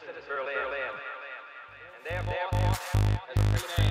citizens of Berlin. And therefore, as a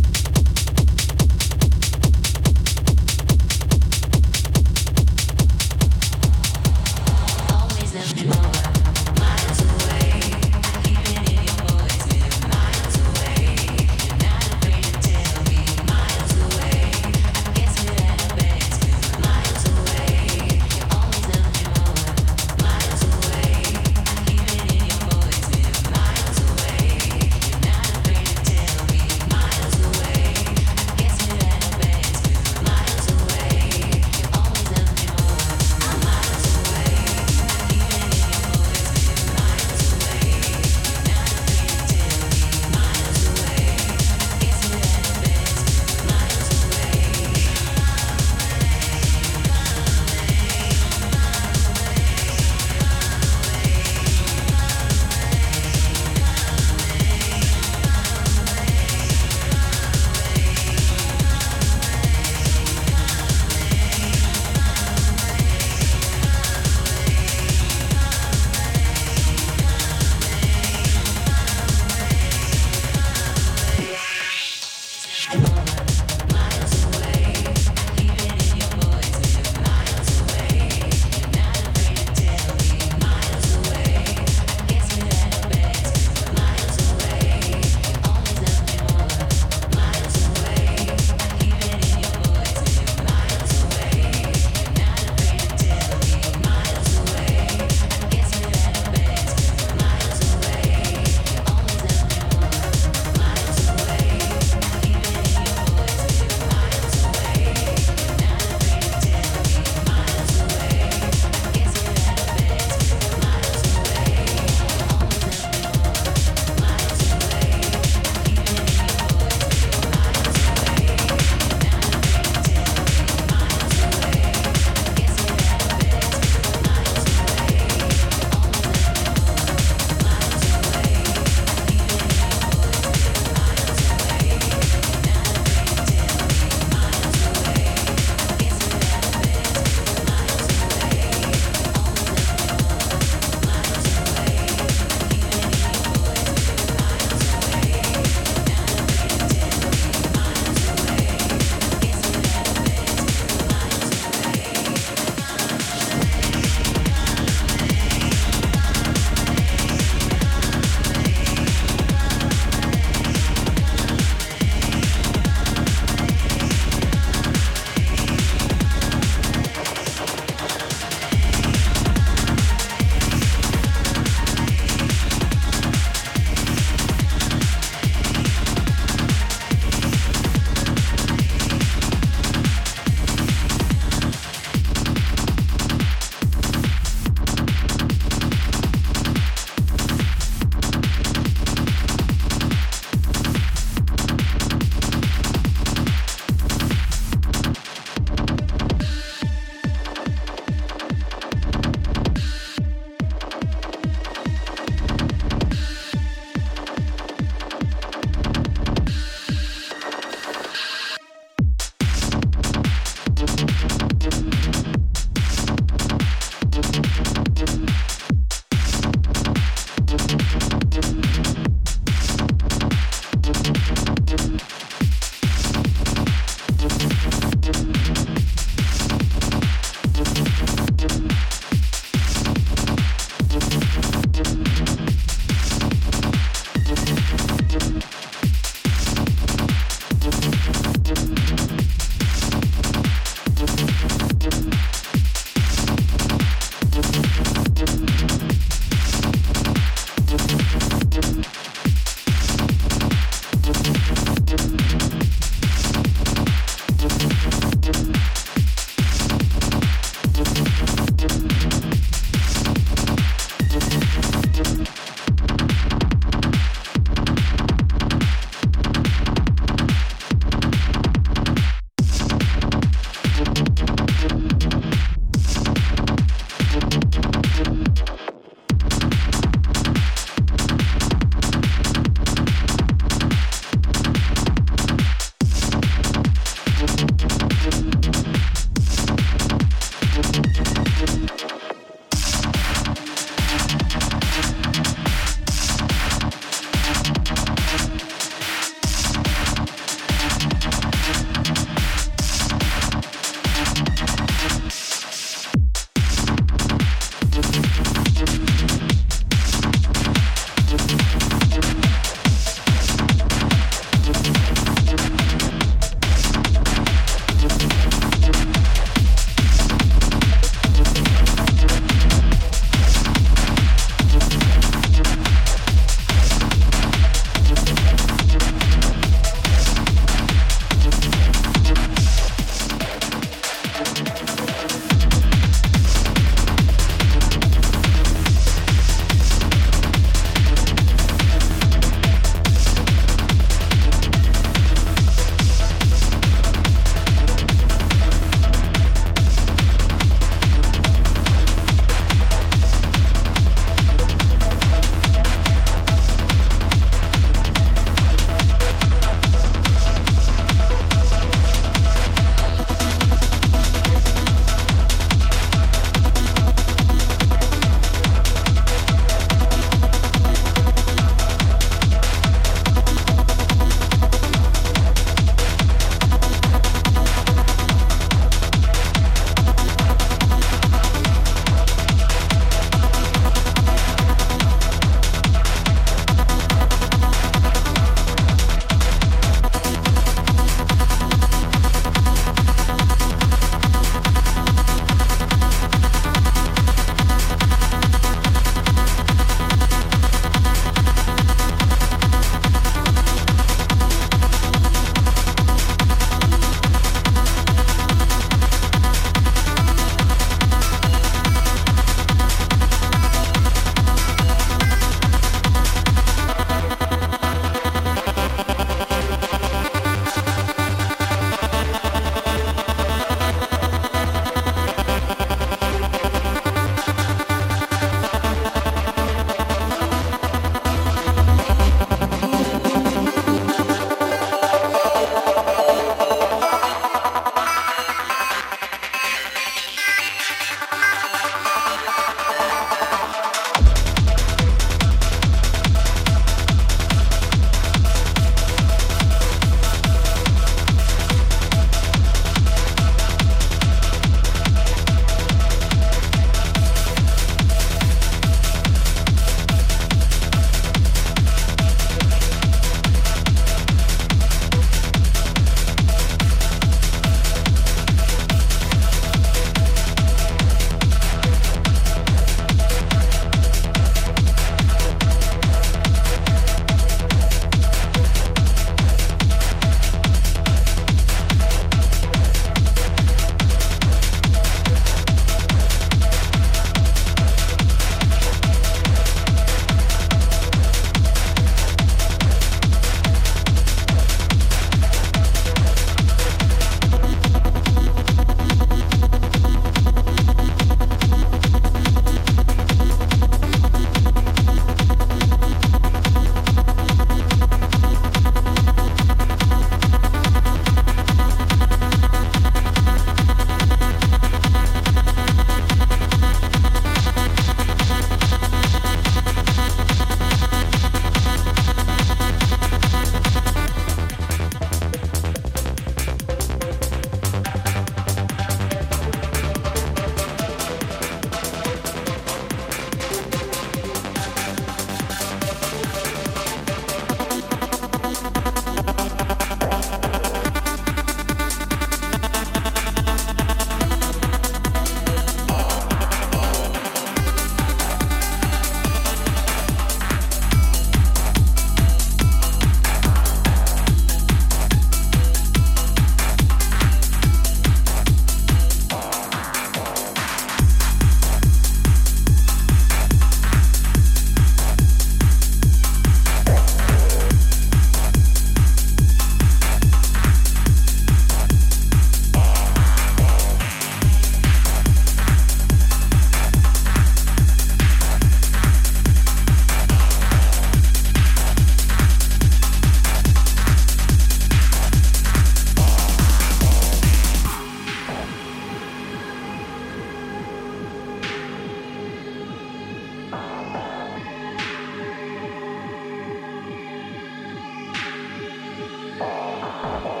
Oh.